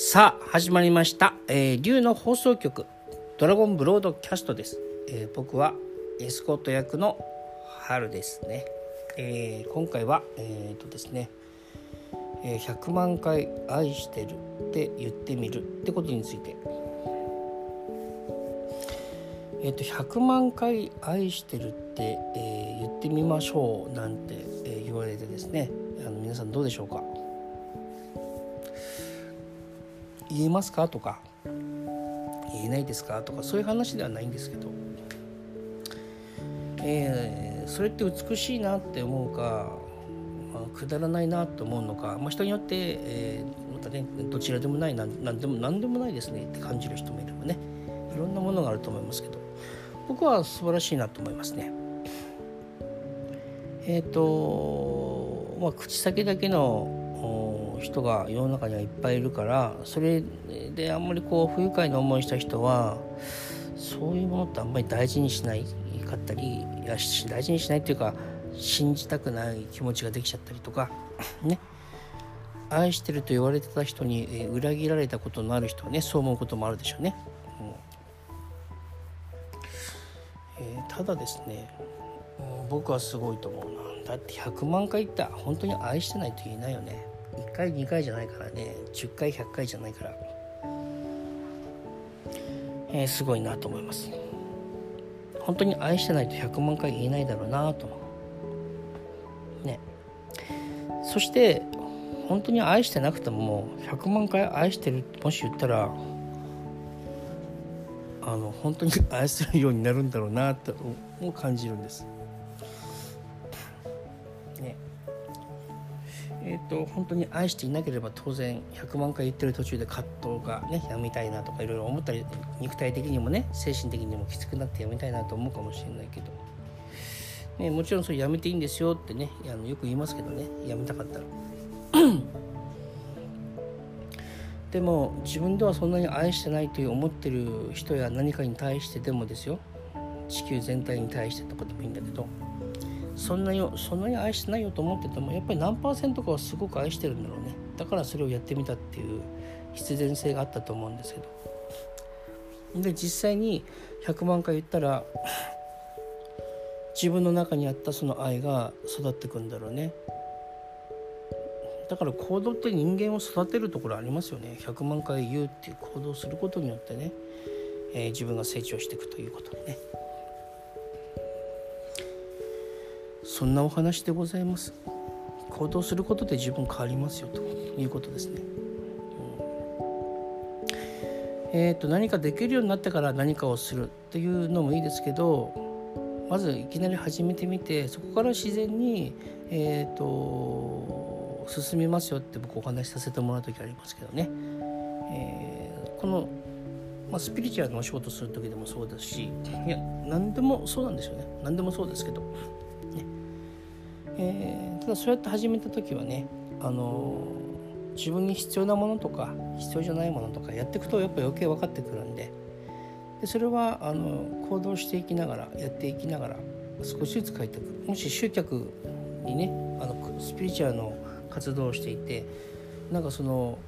さあ始まりました、えー、竜の放送局ドラゴンブロードキャストです、えー、僕はエスコート役の春ですね、えー、今回はえっ、とですね、え100万回愛してるって言ってみるってことについて。えーと、100万回愛してるって、えー、言ってみましょうなんて、えー、言われてですね。あの皆さんどうでしょうか？言えますか？とか言えないですか？とかそういう話ではないんですけど、えー、それって美しいなって思うか、まあ、くだらないなと思うのか、まあ、人によって、えー、またねどちらでもないなんでも何でもないですねって感じる人もいればね。いろんなものがあると思いますけど。僕は素晴らしいなと思いますね。えっ、ー、とまあ口先だけの人が世の中にはいっぱいいるからそれであんまりこう不愉快な思いした人はそういうものってあんまり大事にしないかったりいや大事にしないっていうか信じたくない気持ちができちゃったりとかね。愛してると言われてた人に裏切られたことのある人はねそう思うこともあるでしょうね。ただですね僕はすごいと思うなだって100万回言った本当に愛してないと言えないよね。1回2回じゃないからね。10回100回じゃないから、えー、すごいなと思います。本当に愛してないと100万回言えないだろうなと。思うね。そして本当に愛してなくても100万回愛してるもし言ったらあの本当に愛せるようになるんだろうなとも感じるんです。えーと、本当に愛していなければ当然100万回言ってる途中で葛藤がねやめたいなとかいろいろ思ったり肉体的にもね精神的にもきつくなってやめたいなと思うかもしれないけど、ね、もちろんそれやめていいんですよってねあのよく言いますけどねやめたかったら。でも自分ではそんなに愛してないという思ってる人や何かに対してでもですよ。地球全体に対してとかでもいいんだけど。そんなにそんなに愛してないよと思っててもやっぱり何パーセントかはすごく愛してるんだろうね。だからそれをやってみたっていう必然性があったと思うんですけど。で実際に100万回言ったら自分の中にあったその愛が育ってくんだろうね。だから行動って人間を育てるところありますよね。100万回言うっていう行動することによってね、えー、自分が成長していくということね。そんなお話でございます。行動することで自分変わりますよと。いうことですね、うん、えっ、ー、と何かできるようになってから何かをするっていうのもいいですけどまずいきなり始めてみてそこから自然にえっ、ー、と進みますよって僕お話しさせてもらう時ありますけどね、えー、この、まあ、スピリチュアルのお仕事する時でもそうですしいや何でもそうなんですよね。何でもそうですけど、えー、ただそうやって始めた時はねあの自分に必要なものとか必要じゃないものとかやっていくとやっぱ余計分かってくるんででそれはあの行動していきながらやっていきながら少しずつ変えていく。もし集客にねあのスピリチュアルの活動をしていてなんかその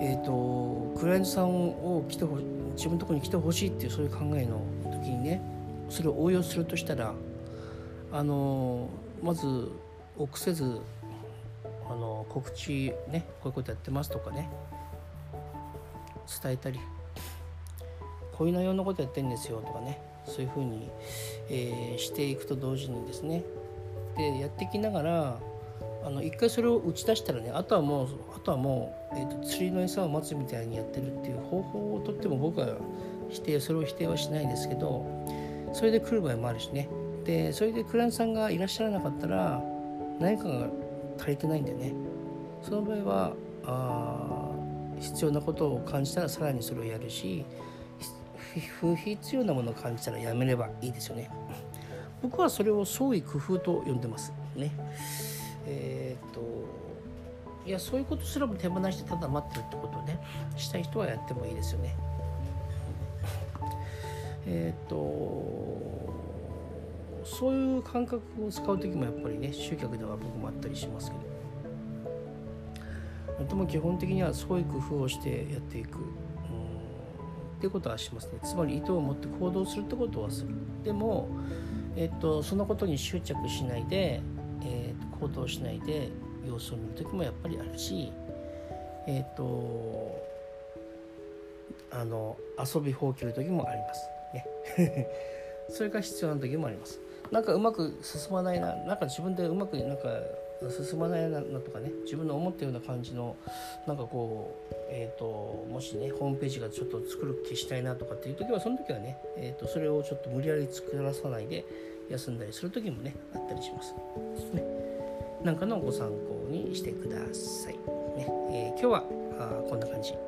えっ、ー、とクライアントさんを来てほ自分のとこに来てほしいっていうそういう考えの時にねそれを応用するとしたらあのまず臆せずあの告知ねこういうことやってますとかね伝えたりこういう内容のことやってんですよとかねそういうふうに、えー、していくと同時にですねでやっていきながらあの一回それを打ち出したらねあとはもうあとはもう、えーと、釣りの餌を待つみたいにやってるっていう方法をとっても僕は否定それを否定はしないですけどそれで来る場合もあるしね。でそれでクライアントさんがいらっしゃらなかったら何かが足りてないんでね。その場合はあ必要なことを感じたらさらにそれをやるし不必要なものを感じたらやめればいいですよね。僕はそれを創意工夫と呼んでますね。えっ、といやそういうことすらも手放してただ待ってるってことをねしたい人はやってもいいですよね。えっ、とそういう感覚を使う時もやっぱりね集客では僕もあったりしますけど。それとも基本的にはそういう工夫をしてやっていく、うん、ってことはしますね。つまり意図を持って行動するってことはする。でも、えっと、そのことに執着しないで、えっと、行動しないで様子を見る時もやっぱりあるしえっとあの遊びほうける時もあります。ね。それが必要な時もあります。なんかうまく進まないななんか自分でうまくなんか進まないなとかね自分の思ったような感じのなんかこう、えーと、もしねホームページがちょっと作る気したいなとかっていう時はその時はね、えーと、それをちょっと無理やり作らさないで休んだりする時もねあったりします。ね、なんかのご参考にしてください。ねえー、今日はあこんな感じ。ね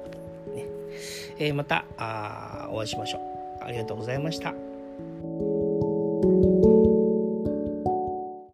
えー、またあお会いしましょう。ありがとうございました。